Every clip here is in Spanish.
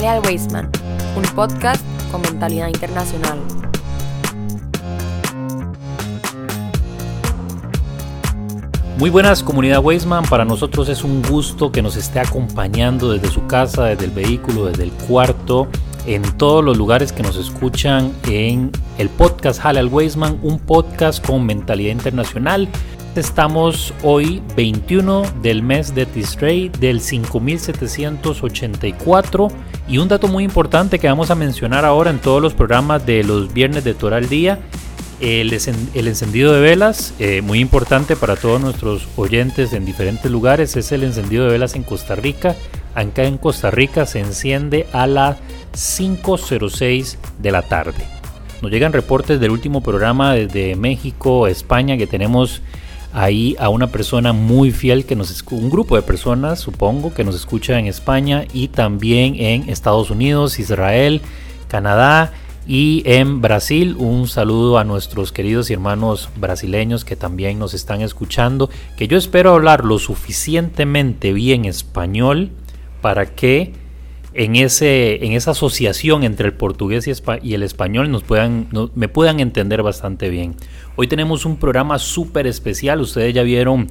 Jale al Wasteman, un podcast con mentalidad internacional. Muy buenas comunidad Weisman, para nosotros es un gusto que nos esté acompañando desde su casa, desde el vehículo, desde el cuarto, en todos los lugares que nos escuchan en el podcast Hale al Weisman, un podcast con mentalidad internacional. Estamos hoy 21 del mes de Tishrei del 5784 y un dato muy importante que vamos a mencionar ahora en todos los programas de los viernes de Torah al Día el, encendido de velas, eh, muy importante para todos nuestros oyentes en diferentes lugares, es el encendido de velas en Costa Rica. Acá en Costa Rica se enciende a las 5.06 de la tarde. Nos llegan reportes del último programa desde México, España, que tenemos ahí a una persona muy fiel que nos un grupo de personas, supongo, que nos escucha en España y también en Estados Unidos, Israel, Canadá y en Brasil, un saludo a nuestros queridos hermanos brasileños que también nos están escuchando, que yo espero hablar lo suficientemente bien español para que en, ese, en esa asociación entre el portugués y, el español nos puedan, me puedan entender bastante bien. Hoy tenemos un programa súper especial, ustedes ya vieron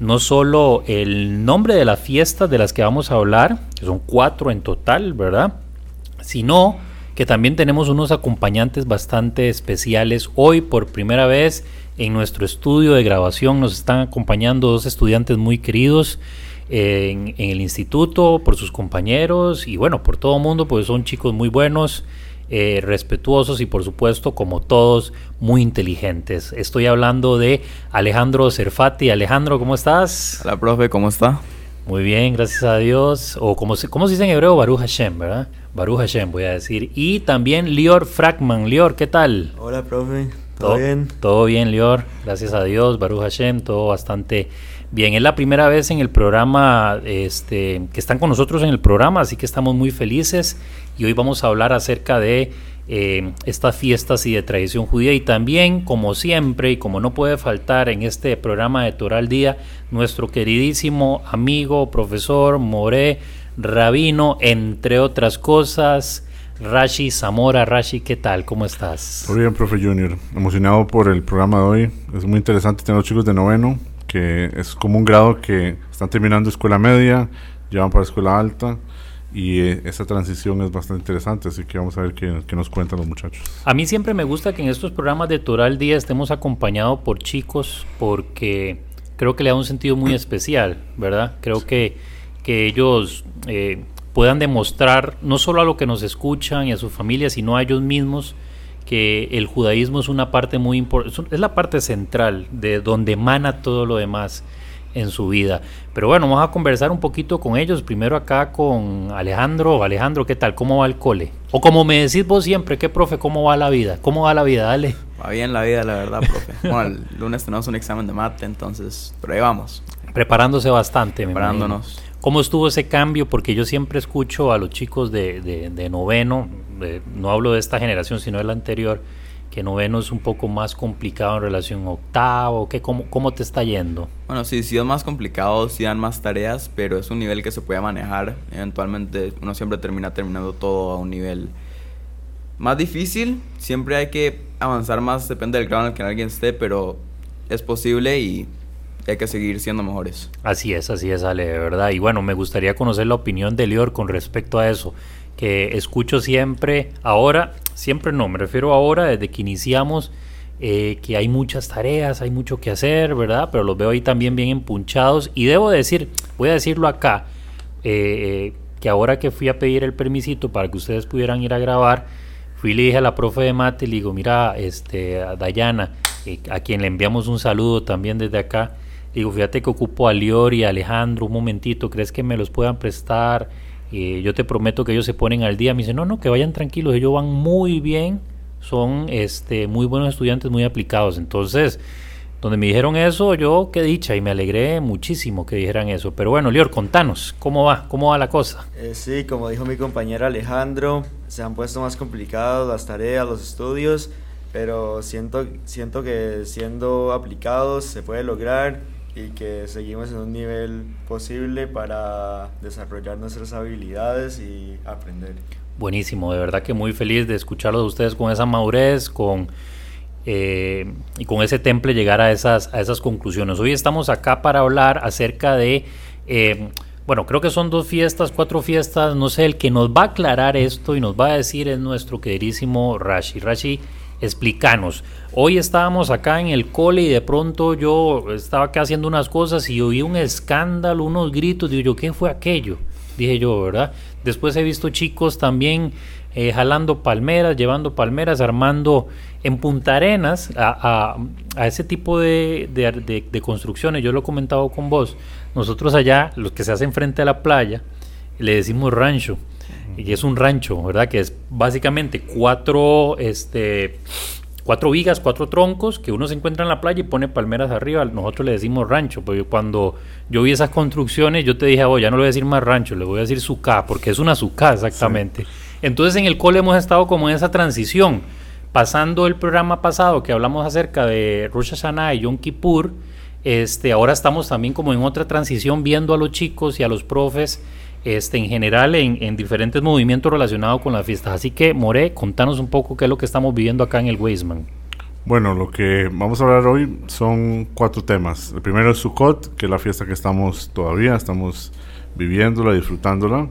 no solo el nombre de las fiestas de las que vamos a hablar, que son cuatro en total, ¿verdad? Sino que también tenemos unos acompañantes bastante especiales. Hoy por primera vez en nuestro estudio de grabación nos están acompañando dos estudiantes muy queridos en, el instituto, por sus compañeros y bueno, por todo el mundo, pues son chicos muy buenos. Eh, respetuosos y por supuesto como todos muy inteligentes. Estoy hablando de Alejandro Cerfati. Alejandro, ¿cómo estás? Hola, profe, ¿cómo está? Muy bien, gracias a Dios. O como se, ¿cómo se dice en hebreo? Baruch Hashem, ¿verdad? Baruch Hashem, voy a decir. Y también Lior Fragman. Lior, ¿qué tal? Hola, profe. ¿Todo, bien? Todo bien, Lior. Gracias a Dios, Baruch Hashem, todo bastante bien. Es la primera vez en el programa este, que están con nosotros en el programa, así que estamos muy felices. Y hoy vamos a hablar acerca de eh, estas fiestas y de tradición judía y también, como siempre y como no puede faltar en este programa de Toral Día, nuestro queridísimo amigo, profesor More Rabino, entre otras cosas. Rashi Zamora, Rashi, ¿qué tal? ¿Cómo estás? Muy bien, profe Junior. Emocionado por el programa de hoy. Es muy interesante tener los chicos de noveno, es como un grado que están terminando escuela media, llevan para escuela alta y eh, esa transición es bastante interesante, así que vamos a ver qué, nos cuentan los muchachos. A mí siempre me gusta que en estos programas de Toral Día estemos acompañados por chicos porque creo que le da un sentido muy especial, ¿verdad? Creo que, que ellos eh, puedan demostrar no solo a lo que nos escuchan y a sus familias, sino a ellos mismos que el judaísmo es una parte muy importante, es la parte central de donde emana todo lo demás en su vida. Pero bueno, vamos a conversar un poquito con ellos. Primero acá con Alejandro. Alejandro, ¿qué tal? ¿Cómo va el cole? O como me decís vos siempre, ¿qué profe? ¿Cómo va la vida? ¿Cómo va la vida? Dale. Va bien la vida, la verdad, profe. bueno, el lunes tenemos un examen de mate, entonces, pero ahí vamos. Preparándose bastante, me Preparándonos. ¿Cómo estuvo ese cambio? Porque yo siempre escucho a los chicos de, de, noveno, no hablo de esta generación, sino de la anterior, que noveno es un poco más complicado en relación a octavo, ¿qué, cómo, ¿cómo te está yendo? Bueno, sí, sí es más complicado, sí dan más tareas, pero es un nivel que se puede manejar. Eventualmente uno siempre termina terminando todo a un nivel más difícil. Siempre hay que avanzar más, depende del grado en el que alguien esté, pero es posible y hay que seguir siendo mejores. Así es, así es, Ale, de verdad. Y bueno, me gustaría conocer la opinión de Lior con respecto a eso, que escucho siempre, ahora, siempre no, me refiero ahora, desde que iniciamos, eh, que hay muchas tareas, hay mucho que hacer, ¿verdad? Pero los veo ahí también bien empunchados. Y debo decir, voy a decirlo acá, eh, que ahora que fui a pedir el permisito para que ustedes pudieran ir a grabar, fui y le dije a la profe de mate, le digo, mira, este, a Dayana, eh, a quien le enviamos un saludo también desde acá, Digo, fíjate que ocupo a Lior y a Alejandro un momentito, ¿crees que me los puedan prestar? Eh, yo te prometo que ellos se ponen al día. Me dicen, no, no, que vayan tranquilos, ellos van muy bien, son este, muy buenos estudiantes, muy aplicados. Entonces, donde me dijeron eso, yo qué dicha y me alegré muchísimo que dijeran eso. Pero bueno, Lior, contanos, ¿cómo va? ¿Cómo va la cosa? Eh, sí, como dijo mi compañero Alejandro, se han puesto más complicados las tareas, los estudios, pero siento, siento que siendo aplicados se puede lograr y que seguimos en un nivel posible para desarrollar nuestras habilidades y aprender. Buenísimo, de verdad que muy feliz de escucharlos de ustedes con esa madurez, con eh, y con ese temple llegar a esas, a esas conclusiones. Hoy estamos acá para hablar acerca de, eh, bueno, creo que son dos fiestas, cuatro fiestas, no sé, el que nos va a aclarar esto y nos va a decir es nuestro queridísimo Rashi. Rashi, explícanos. Hoy estábamos acá en el cole y de pronto yo estaba acá haciendo unas cosas y oí un escándalo, unos gritos, digo yo, ¿qué fue aquello? Dije yo, ¿verdad? Después he visto chicos también eh, jalando palmeras, llevando palmeras, armando en Punta Arenas a, ese tipo de, de, construcciones. Yo lo he comentado con vos. Nosotros allá, los que se hacen frente a la playa, le decimos rancho. Y es un rancho, ¿verdad? Que es básicamente cuatro, este, cuatro vigas, cuatro troncos que uno se encuentra en la playa y pone palmeras arriba. Nosotros le decimos rancho. Porque cuando yo vi esas construcciones, yo te dije, oh, ya no le voy a decir más rancho, le voy a decir sucá, porque es una sucá exactamente. Entonces en el cole hemos estado como en esa transición. Pasando el programa pasado que hablamos acerca de Rosh Hashanah y Yom Kippur, este, ahora estamos también como en otra transición viendo a los chicos y a los profes este, en general en, diferentes movimientos relacionados con las fiestas. Así que, More, contanos un poco qué es lo que estamos viviendo acá en el Weisman. Bueno, lo que vamos a hablar hoy son cuatro temas. El primero es Sukkot, que es la fiesta que estamos todavía, estamos viviéndola, disfrutándola.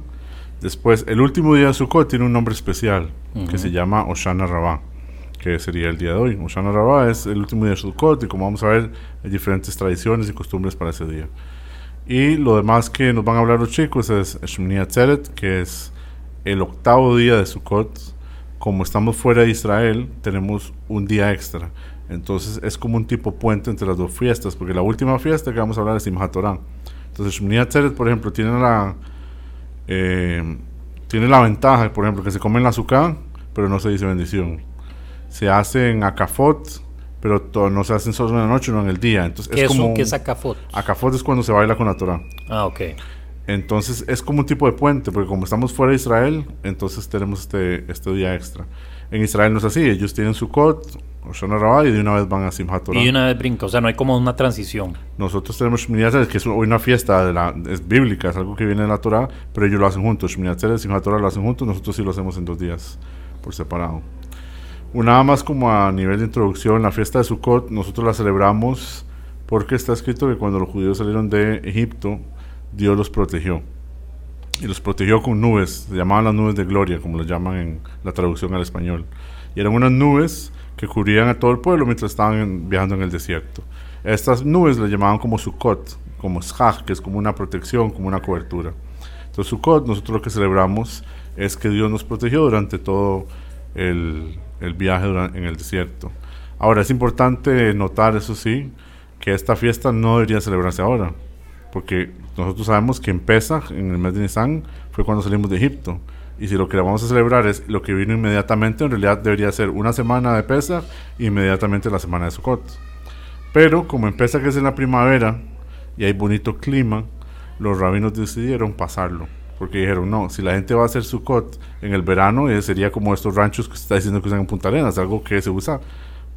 Después, el último día de Sukkot tiene un nombre especial, que se llama Oshana Rabbah, que sería el día de hoy. Oshana Rabbah es el último día de Sukkot y como vamos a ver, hay diferentes tradiciones y costumbres para ese día. Y lo demás que nos van a hablar los chicos es Shmini Atzeret, que es el octavo día de Sukkot. Como estamos fuera de Israel, tenemos un día extra. Entonces es como un tipo puente entre las dos fiestas, porque la última fiesta que vamos a hablar es Simchat Torah. Entonces Shmini Atzeret, por ejemplo, tiene la, eh, tiene la ventaja, por ejemplo, que se come en la azúcar, pero no se dice bendición. Se hace en Akafot, pero todo, no se hacen solo en la noche, no en el día. Entonces, ¿Qué es, como, ¿Qué es acafot? Acafot es cuando se baila con la Torah. Ah, ok. Entonces es como un tipo de puente, porque como estamos fuera de Israel, entonces tenemos este, este día extra. En Israel no es así, ellos tienen su Kot, Shana Rabbah, y de una vez van a Simchat Torah. Y de una vez brinca, o sea, no hay como una transición. Nosotros tenemos Shmini que es una fiesta, de la, es bíblica, es algo que viene de la Torah, pero ellos lo hacen juntos. Shmini y Simchat Torah lo hacen juntos, nosotros sí lo hacemos en dos días, por separado. Nada más como a nivel de introducción, la fiesta de Sukkot nosotros la celebramos porque está escrito que cuando los judíos salieron de Egipto, Dios los protegió. Y los protegió con nubes, se llamaban las nubes de gloria, como lo llaman en la traducción al español. Y eran unas nubes que cubrían a todo el pueblo mientras estaban viajando en el desierto. Estas nubes le llamaban como Sukkot, como Shach, que es como una protección, como una cobertura. Entonces Sukkot, nosotros lo que celebramos es que Dios nos protegió durante todo el, el viaje en el desierto. Ahora, es importante notar, eso sí, que esta fiesta no debería celebrarse ahora, porque nosotros sabemos que en Pesach, en el mes de Nisan, fue cuando salimos de Egipto. Y si lo que vamos a celebrar es lo que vino inmediatamente, en realidad debería ser una semana de Pesach e inmediatamente la semana de Sukkot. Pero como en Pesach es en la primavera y hay bonito clima, los rabinos decidieron pasarlo porque dijeron, no, si la gente va a hacer su cot en el verano, eh, sería como estos ranchos que se está diciendo que usan en Punta Arenas, algo que se usa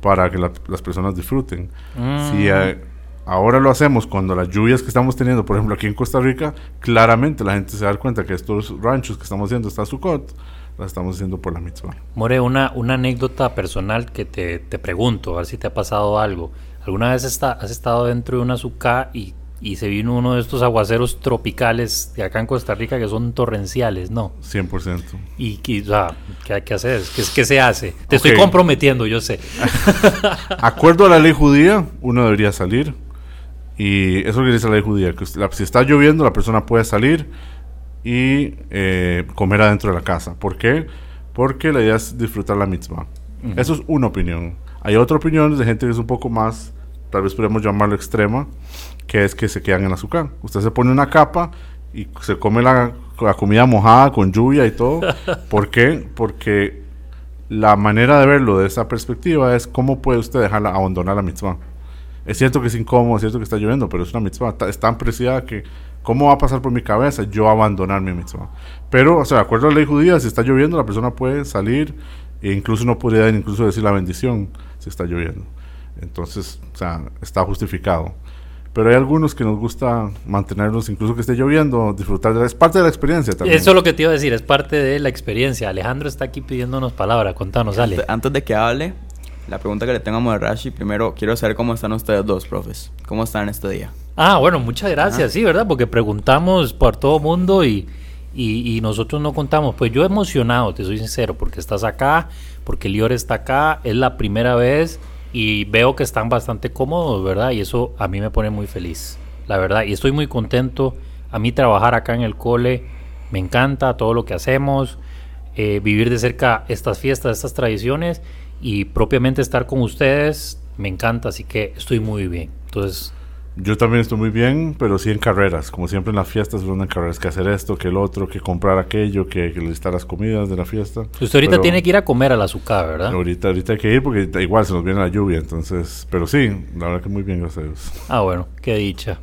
para que las personas disfruten. Mm. Si eh, ahora lo hacemos cuando las lluvias que estamos teniendo, por ejemplo aquí en Costa Rica, claramente la gente se da cuenta que estos ranchos que estamos haciendo, está su cot, las estamos haciendo por la mitzvah. More, una, una anécdota personal que te, te pregunto, a ver si te ha pasado algo. ¿Alguna vez está, has estado dentro de una azúcar y y se vino uno de estos aguaceros tropicales de acá en Costa Rica que son torrenciales, ¿no? 100%. ¿Y o sea, ¿qué hay que hacer? ¿Qué, qué se hace? Te estoy comprometiendo, yo sé. Acuerdo a la ley judía, uno debería salir. Y eso es lo que dice la ley judía, que si está lloviendo, la persona puede salir y eh, comer adentro de la casa. ¿Por qué? Porque la idea es disfrutar la mitzvah. Eso es una opinión. Hay otra opinión de gente que es un poco más, tal vez podemos llamarlo extrema, que es que se quedan en azúcar. Usted se pone una capa y se come la, comida mojada con lluvia y todo. ¿Por qué? Porque la manera de verlo de esa perspectiva es cómo puede usted dejarla abandonar la mitzvah. Es cierto que es incómodo, es cierto que está lloviendo, pero es una mitzvah. Es tan preciada que, ¿cómo va a pasar por mi cabeza yo abandonar mi mitzvah? Pero, o sea, de acuerdo a la ley judía, si está lloviendo, la persona puede salir e incluso no podría incluso decir la bendición si está lloviendo. Entonces, o sea, está justificado. pero hay algunos que nos gusta mantenerlos, incluso que esté lloviendo, disfrutar de la, es parte de la experiencia también. Eso es lo que te iba a decir, es parte de la experiencia. Alejandro está aquí pidiéndonos palabras, contanos, Ale. Antes, antes de que hable, la pregunta que le tengo a Moderashi, primero quiero saber cómo están ustedes dos, profes. ¿Cómo están este día? Ah, bueno, muchas gracias, sí, ¿verdad? Porque preguntamos por todo mundo y, y, y nosotros no contamos. Pues yo emocionado, te soy sincero, porque estás acá, porque Lior está acá, es la primera vez y veo que están bastante cómodos, ¿verdad? Y eso a mí me pone muy feliz, la verdad. Y estoy muy contento. A mí trabajar acá en el cole me encanta todo lo que hacemos, eh, vivir de cerca estas fiestas, estas tradiciones y propiamente estar con ustedes me encanta, así que estoy muy bien. Entonces, Yo también estoy muy bien, pero sí en carreras. Como siempre en las fiestas, uno en carreras que hacer esto, que el otro, que comprar aquello, que, que listar las comidas de la fiesta. usted ahorita Pero tiene que ir a comer a la azúcar, ¿verdad? Ahorita, ahorita hay que ir porque igual se nos viene la lluvia, entonces. Pero sí, la verdad que muy bien, gracias a Dios. Ah, bueno, qué dicha.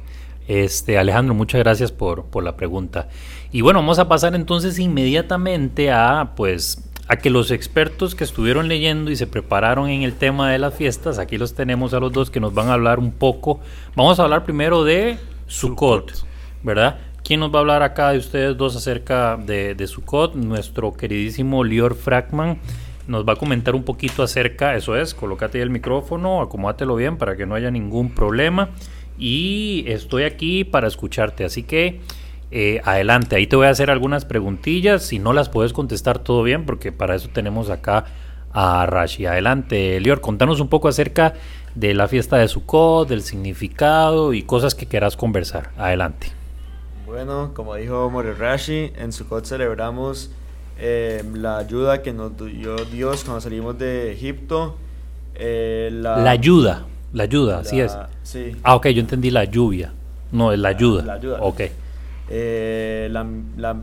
Este, Alejandro, muchas gracias por, por la pregunta. Y bueno, vamos a pasar entonces inmediatamente a, pues, a que los expertos que estuvieron leyendo y se prepararon en el tema de las fiestas, aquí los tenemos a los dos que nos van a hablar un poco. Vamos a hablar primero de Sukkot, ¿verdad? ¿Quién nos va a hablar acá de ustedes dos acerca de, de Sukkot? Nuestro queridísimo Lior Frackman nos va a comentar un poquito acerca, eso es, colócate ahí el micrófono, acomódatelo bien para que no haya ningún problema. Y estoy aquí para escucharte, así que eh, adelante, ahí te voy a hacer algunas preguntillas, si no las puedes contestar todo bien, porque para eso tenemos acá a Rashi. Adelante, Lior, contanos un poco acerca de la fiesta de Sukkot, del significado y cosas que quieras conversar. Adelante. Bueno, como dijo Morirashi, en Sukkot celebramos eh, la ayuda que nos dio Dios cuando salimos de Egipto. eh, la, La ayuda, la ayuda, así es. Sí. Ah, ok, yo entendí la lluvia. No, es la ayuda. La ayuda. Ok. Eh, la, la,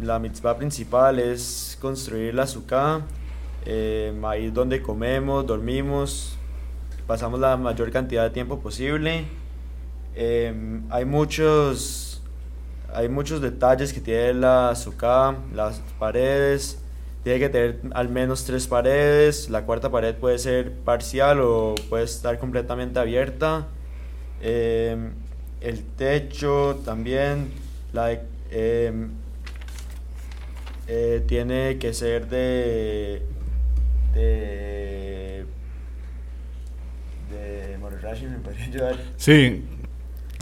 la mitzvah principal es construir la sukkah, eh, ahí es donde comemos, dormimos, pasamos la mayor cantidad de tiempo posible. Eh, hay muchos hay muchos detalles que tiene la sukkah, las paredes, tiene que tener al menos tres paredes, la cuarta pared puede ser parcial o puede estar completamente abierta. Eh, el techo también la, eh, eh, tiene que ser de de de Morirashi, me podría ayudar Sí,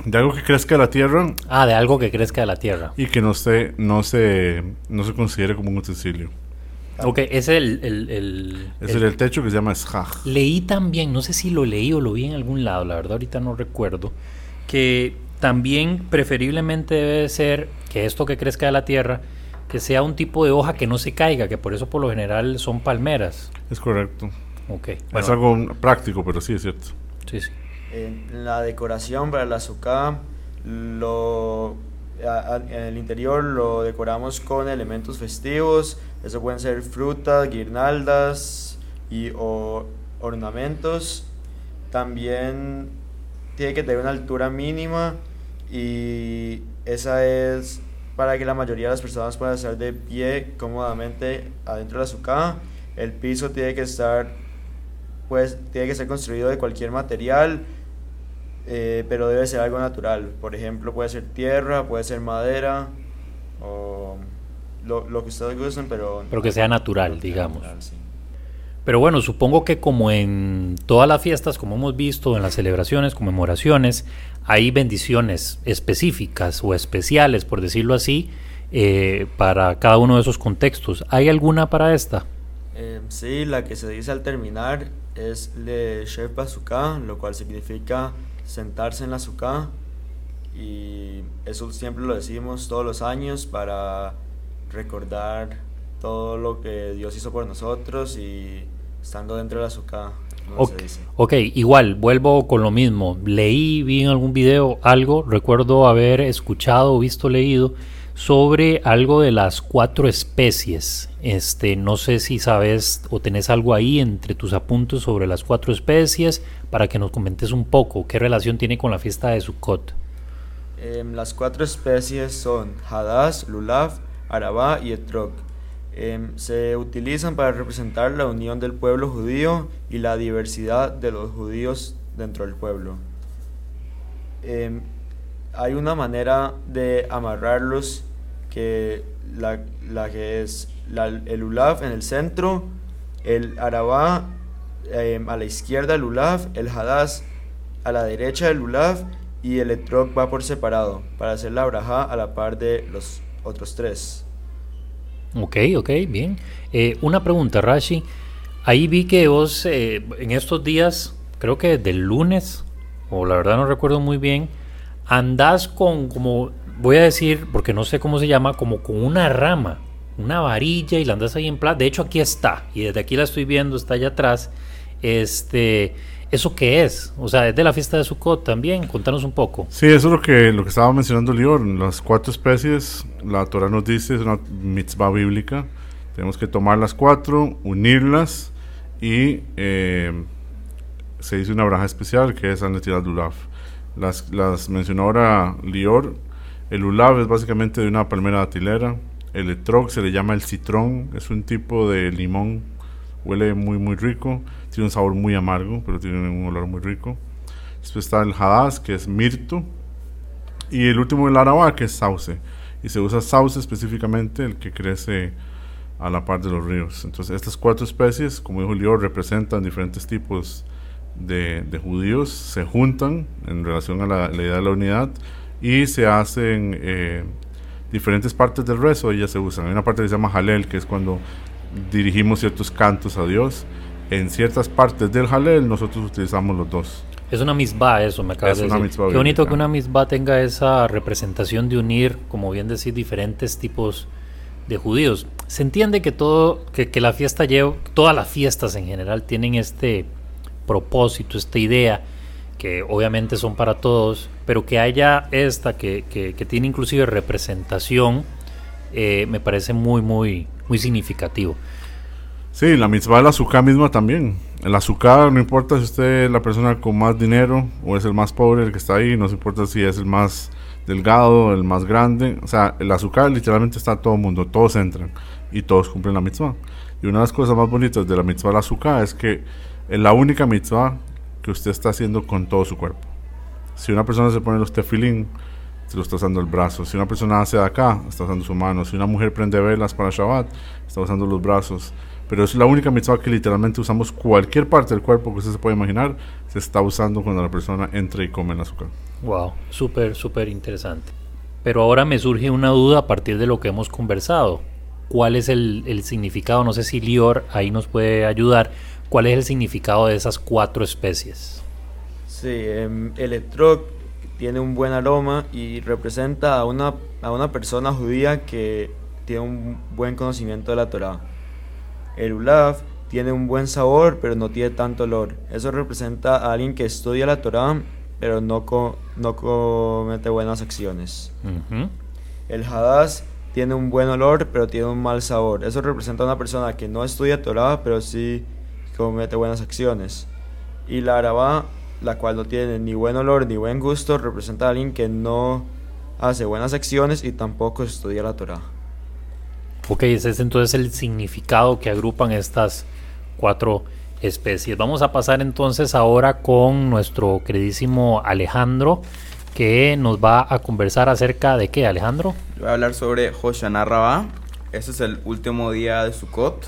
de algo que crezca la tierra Ah, de algo que crezca de la tierra. y que no, esté, no, se, no se considere como un utensilio. Ok, es el... el, el- Es el- el, el techo que se llama schach. Leí también, no sé si lo leí o lo vi en algún lado, la verdad ahorita no recuerdo, que también preferiblemente debe ser que esto que crezca de la tierra, que sea un tipo de hoja que no se caiga, que por eso por lo general son palmeras. Es correcto. Ok, es algo práctico, pero sí es cierto. sí, sí. En la decoración para la sukkah, lo, a- a- en el interior lo decoramos con elementos festivos. Eso pueden ser frutas, guirnaldas y o ornamentos. También tiene que tener una altura mínima y esa es para que la mayoría de las personas puedan estar de pie cómodamente adentro de la sukkah. El piso tiene que estar pues tiene que ser construido de cualquier material, eh, pero debe ser algo natural. Por ejemplo, puede ser tierra, puede ser madera, o lo, lo que ustedes gusten, pero... Pero que sea natural, digamos. natural, sí. Pero bueno, supongo que como en todas las fiestas, como hemos visto en las celebraciones, conmemoraciones, hay bendiciones específicas o especiales, por decirlo así, eh, para cada uno de esos contextos. ¿Hay alguna para esta? Eh, sí, la que se dice al terminar es Le Chef Bazooka, lo cual significa sentarse en la sukkah. Y eso siempre lo decimos todos los años para recordar todo lo que Dios hizo por nosotros y estando dentro de la sukkah, como Ok, igual, vuelvo con lo mismo. Leí, vi en algún video algo, recuerdo haber escuchado visto, leído sobre algo de las cuatro especies. Este, no sé si sabes o tenés algo ahí entre tus apuntes sobre las cuatro especies para que nos comentes un poco qué relación tiene con la fiesta de Sukkot. Em, las cuatro especies son Hadass, Lulav, Arabá y Etrog. Em, se utilizan para representar la unión del pueblo judío y la diversidad de los judíos dentro del pueblo. em, hay una manera de amarrarlos que la, la que es el ulaf en el centro, el arabá em, a la izquierda del ulaf, el hadas a la derecha del ulaf y el etrog va por separado para hacer la braja a la par de los otros tres. Ok, ok, bien. Eh, una pregunta, Rashi. Ahí vi que vos eh, en estos días, creo que del lunes, o la verdad no recuerdo muy bien, andás con, como, voy a decir, porque no sé cómo se llama, como con una rama, una varilla y la andas ahí en plaza. De hecho, aquí está, y desde aquí la estoy viendo, está allá atrás. Este, ¿eso qué es? O sea, es de la fiesta de Sukkot también. Contanos un poco. Sí, eso es lo que, lo que estaba mencionando Lior. Las cuatro especies, la Torah nos dice, es una mitzvah bíblica. Tenemos que tomar las cuatro, unirlas y eh, se hizo una braja especial que es Anetirat Lulav. Las, las mencionó ahora Lior. El Lulav es básicamente de una palmera datilera. El etrog se le llama el citrón, es un tipo de limón, huele muy muy rico, tiene un sabor muy amargo, pero tiene un olor muy rico. Después está el hadas, que es mirto. Y el último, el arabá, que es sauce. Y se usa sauce específicamente, el que crece a la par de los ríos. Entonces, estas cuatro especies, como dijo Lior, representan diferentes tipos de, de judíos, se juntan en relación a la, la idea de la unidad y se hacen eh, diferentes partes del rezo, ellas se usan. Hay una parte que se llama Halel, que es cuando dirigimos ciertos cantos a Dios. En ciertas partes del Halel nosotros utilizamos los dos. Es una misbah eso, me acabas Es de decir. Qué bonito bíblica. que una misbah tenga esa representación de unir, como bien decir, diferentes tipos de judíos. Se entiende que todo, que, que la fiesta lleva, todas las fiestas en general tienen este propósito, esta idea, que obviamente son para todos, pero que haya esta que, que- que tiene inclusive representación, eh, me parece muy, muy, muy significativo. Sí, la mitzvah del azúcar misma también. El azúcar no importa si usted es la persona con más dinero o es el más pobre el que está ahí, no se importa si es el más delgado, el más grande. O sea, el azúcar literalmente está todo el mundo, todos entran y todos cumplen la mitzvah. Y una de las cosas más bonitas de la mitzvah del azúcar es que es la única mitzvah que usted está haciendo con todo su cuerpo. Si una persona se pone los tefilín, se lo está usando el brazo. Si una persona hace de acá, está usando su mano. Si una mujer prende velas para Shabbat, está usando los brazos. Pero es la única mitzvah que literalmente usamos cualquier parte del cuerpo que usted se puede imaginar, se está usando cuando la persona entra y come el azúcar. Wow, súper, súper interesante. Pero ahora me surge una duda a partir de lo que hemos conversado. ¿Cuál es el, el significado? No sé si Lior ahí nos puede ayudar. ¿Cuál es el significado de esas cuatro especies? Sí, em, el etrog tiene un buen aroma y representa a una, a una persona judía que tiene un buen conocimiento de la Torah. El ulav tiene un buen sabor, pero no tiene tanto olor. Eso representa a alguien que estudia la Torah, pero no, co- no comete buenas acciones. El hadas tiene un buen olor, pero tiene un mal sabor. Eso representa a una persona que no estudia Torah, pero sí comete buenas acciones. Y la arabá, la cual no tiene ni buen olor ni buen gusto, representa a alguien que no hace buenas acciones y tampoco estudia la Torah. Ok, ese es entonces el significado que agrupan estas cuatro especies. Vamos a pasar entonces ahora con nuestro queridísimo Alejandro, que nos va a conversar acerca de qué, Alejandro. Voy a hablar sobre Hoshana Rabbah. Este es el último día de Sukkot.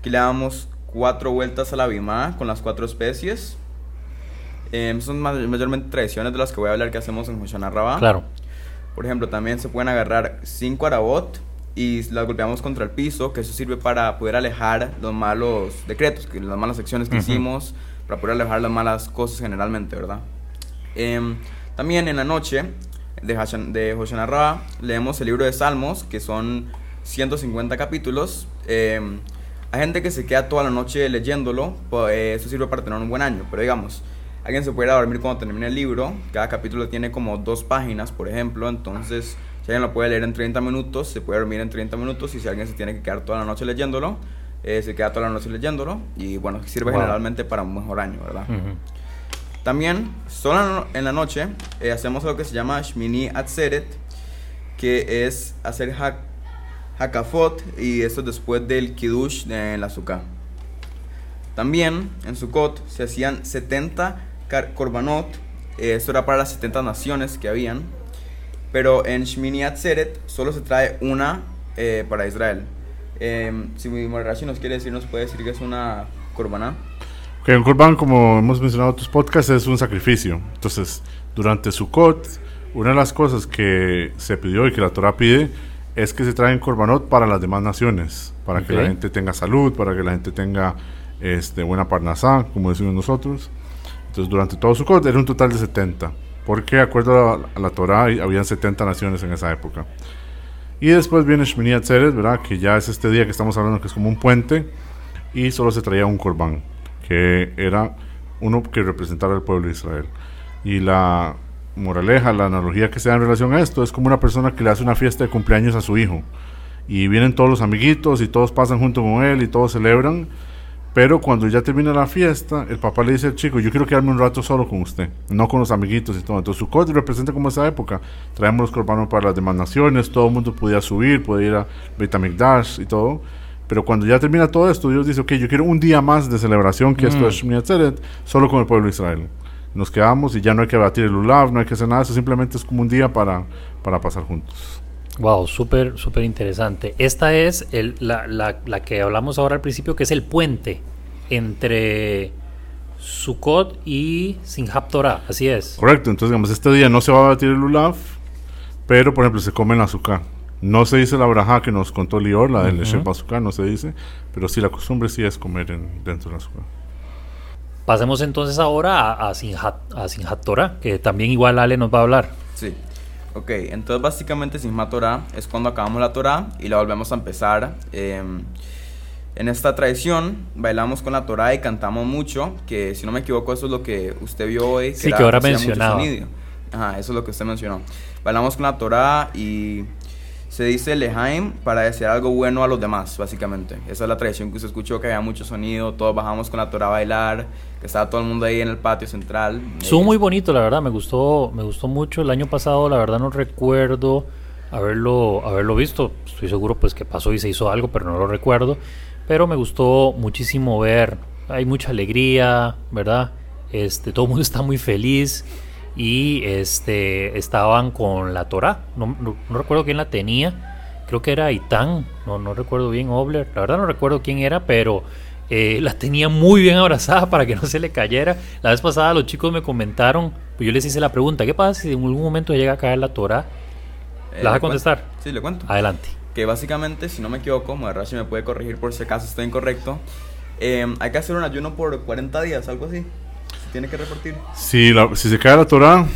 Aquí le damos cuatro vueltas a la bimá con las cuatro especies. Em, son ma- mayormente tradiciones de las que voy a hablar que hacemos en Hoshana Rabbah. Claro. Por ejemplo, también se pueden agarrar cinco arabot y las golpeamos contra el piso, que eso sirve para poder alejar los malos decretos, las malas acciones que Ujú. hicimos, para poder alejar las malas cosas generalmente, ¿verdad? Em, también en la noche de, Hashan- de Hoshana Rabbah leemos el libro de Salmos, que son 150 capítulos. Em, hay gente que se queda toda la noche leyéndolo, pues, eh, eso sirve para tener un buen año, pero digamos, alguien se puede ir a dormir cuando termine el libro, cada capítulo tiene como dos páginas, por ejemplo, entonces si alguien lo puede leer en 30 minutos, se puede dormir en 30 minutos y si alguien se tiene que quedar toda la noche leyéndolo, eh, se queda toda la noche leyéndolo y bueno, sirve Wow. generalmente para un mejor año, ¿verdad? Ujú. También, solo en la noche, eh, hacemos lo que se llama Shmini Atzeret, que es hacer hak- Hakafot, y eso después del Kiddush en la Sukkah. También, en Sukkot, se hacían 70 kar- korbanot, eh, esto era para las 70 naciones que habían, pero en Shmini Atzeret solo se trae una eh, para Israel. Eh, si Rashi nos quiere decir, nos puede decir que es una corbaná. Ok, un corban, como hemos mencionado en otros podcasts, es un sacrificio. Entonces, durante Sukkot, una de las cosas que se pidió y que la Torah pide es que se traen corbanot para las demás naciones, para que la gente tenga salud, para que la gente tenga este, buena parnasá, como decimos nosotros. Entonces, durante todo Sukkot era un total de 70, porque de acuerdo a la, a la Torah habían 70 naciones en esa época. Y después viene Shmini Atzeret, ¿verdad? Que ya es este día que estamos hablando que es como un puente y solo se traía un corbán, que era uno que representara al pueblo de Israel. Y la moraleja, la analogía que se da en relación a esto es como una persona que le hace una fiesta de cumpleaños a su hijo. Y vienen todos los amiguitos y todos pasan junto con él y todos celebran. Pero cuando ya termina la fiesta, el papá le dice al chico, yo quiero quedarme un rato solo con usted, no con los amiguitos y todo. Entonces Sukkot representa como esa época. Traemos los corbanos para las demás naciones, todo el mundo podía subir, podía ir a Beit HaMikdash y todo. Pero cuando ya termina todo esto, Dios dice, ok, yo quiero un día más de celebración que esto Mm. es Shmini Atzeret, solo con el pueblo de Israel. Nos quedamos y ya no hay que batir el lulav, no hay que hacer nada, eso simplemente es como un día para, para pasar juntos. Wow, súper, súper interesante. Esta es el- la, la- la que hablamos ahora al principio, que es el puente entre Sukkot y Sinjab Torah. Así es. Correcto, entonces digamos, este día no se va a batir el lulav, pero por ejemplo se come el azúcar. No se dice la braja que nos contó Lior, la del uh azúcar, no se dice, pero sí la costumbre sí es comer en- dentro del azúcar. Pasemos entonces ahora a, a, Sinjab, a Sinjab Torah, que también igual Ale nos va a hablar. Sí. Ok, entonces básicamente Simhat Torah es cuando acabamos la Torah y la volvemos a empezar. Eh, en esta tradición bailamos con la Torah y cantamos mucho, que si no me equivoco eso es lo que usted vio hoy. Sí, que ahora mencionaba. Ajá, eso es lo que usted mencionó. Bailamos con la Torah y se dice Lehaim para desear algo bueno a los demás, básicamente. Esa es la tradición que usted escuchó, que había mucho sonido, todos bajamos con la Torah a bailar, que estaba todo el mundo ahí en el patio central. Estuvo Eh, muy bonito, la verdad, me gustó, me gustó mucho. El año pasado, la verdad, no recuerdo haberlo, haberlo visto. Estoy seguro pues que pasó y se hizo algo, pero no lo recuerdo. Pero me gustó muchísimo ver. Hay mucha alegría, ¿verdad? Este, todo el mundo está muy feliz. Y este estaban con la Torah. No, no- no recuerdo quién la tenía. Creo que era Itán. No, no recuerdo bien, Obler. La verdad no recuerdo quién era, pero eh, la tenía muy bien abrazada para que no se le cayera. La vez pasada los chicos me comentaron, pues yo les hice la pregunta, ¿qué pasa si en algún momento llega a caer la Torah? eh, ¿La vas a cuento. contestar? Sí, le cuento. Adelante. que básicamente, si no me equivoco, Rashi me puede corregir por si acaso estoy incorrecto, eh, hay que hacer un ayuno por 40 días, algo así. Se tiene que repartir. Si, la- si se cae la Torah,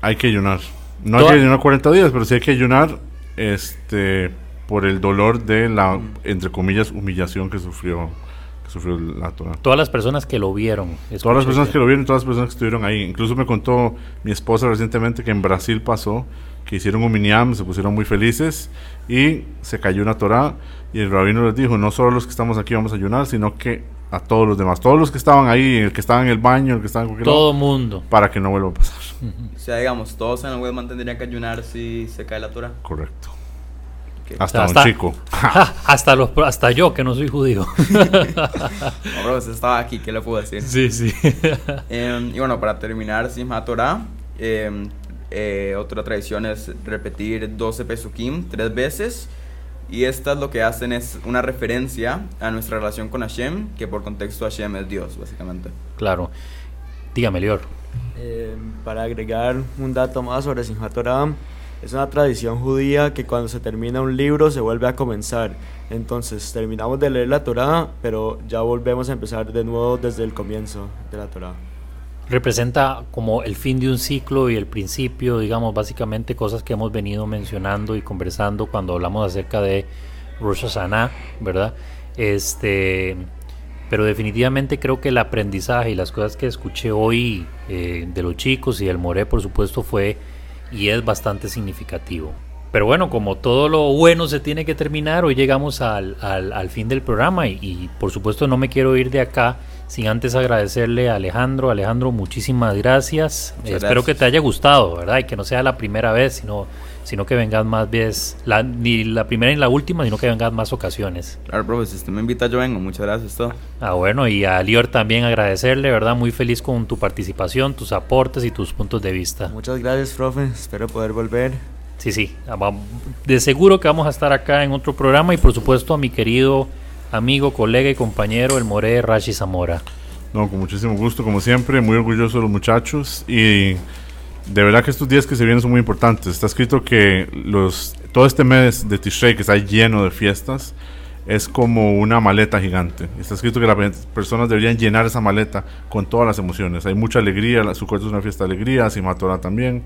hay que ayunar. No hay Toda- que ayunar 40 días, pero sí hay que ayunar este, por el dolor de la, entre comillas, humillación que sufrió, que sufrió la Torah. Todas las personas que lo vieron. Todas las personas que lo vieron, todas las personas que estuvieron ahí. Incluso me contó mi esposa recientemente que en Brasil pasó, que hicieron un miniam, se pusieron muy felices y se cayó una Torah y el rabino les dijo, no solo los que estamos aquí vamos a ayunar, sino que a todos los demás, todos los que estaban ahí, el que estaba en el baño, el que estaba en cualquier Todo lado, mundo. para que no vuelva a pasar. O sea, digamos, todos en el Westman tendrían que ayunar si se cae la Torah. Correcto. Ok. Hasta O sea, un hasta- chico. hasta, los, hasta yo, que no soy judío. No, bro, usted estaba aquí, ¿qué le puedo decir? sí, sí. Eh, y bueno, para terminar, Simhat Torah, eh, eh, otra tradición es repetir 12 Pesukim tres veces. Y estas lo que hacen es una referencia a nuestra relación con Hashem, que por contexto Hashem es Dios, básicamente. claro. Dígame, Lior. Eh, para agregar un dato más sobre Simchat Torah, es una tradición judía que cuando se termina un libro se vuelve a comenzar. Entonces terminamos de leer la Torah, pero ya volvemos a empezar de nuevo desde el comienzo de la Torah. Representa como el fin de un ciclo y el principio, digamos, básicamente cosas que hemos venido mencionando y conversando cuando hablamos acerca de Rosh Hashanah, ¿verdad? Este, pero definitivamente creo que el aprendizaje y las cosas que escuché hoy eh, de los chicos y del Moré, por supuesto, fue y es bastante significativo. Pero bueno, como todo lo bueno se tiene que terminar, hoy llegamos al, al- fin del programa y, por supuesto no me quiero ir de acá sin antes agradecerle a Alejandro. Alejandro, muchísimas gracias. Espero que te haya gustado, ¿verdad? Y que no sea la primera vez, sino sino que vengas más veces, la, ni la primera ni la última, sino que vengas más ocasiones. Claro, profe, si usted me invita, yo vengo. Muchas gracias, todo. Ah, bueno, y a Lior también agradecerle, ¿verdad? Muy feliz con tu participación, tus aportes y tus puntos de vista. Muchas gracias, profe. Espero poder volver. Sí, sí, ah, de seguro que vamos a estar acá en otro programa y por supuesto a mi querido amigo, colega y compañero, el More Rashi Zamora. No, con muchísimo gusto, como siempre, muy orgulloso de los muchachos y de verdad que estos días que se vienen son muy importantes. Está escrito que los, todo este mes de Tishrei, que está lleno de fiestas, es como una maleta gigante. Está escrito que las personas deberían llenar esa maleta con todas las emociones. Hay mucha alegría, su cuerpo es una fiesta de alegría, Simatora también.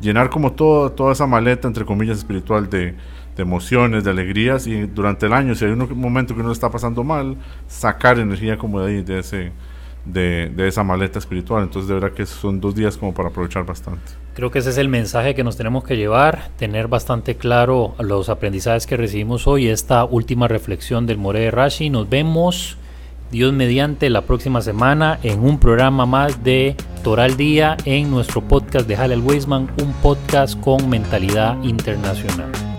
Llenar como todo, toda esa maleta, entre comillas, espiritual de, de emociones, de alegrías y durante el año, si hay un momento que uno está pasando mal, sacar energía como de ahí, de ese de, de, esa maleta espiritual. Entonces, de verdad que son dos días como para aprovechar bastante. Creo que ese es el mensaje que nos tenemos que llevar, tener bastante claro los aprendizajes que recibimos hoy, esta última reflexión del More de Rashi. Nos vemos, Dios mediante, la próxima semana en un programa más de Toral Día en nuestro podcast de Halel Weisman, un podcast con mentalidad internacional.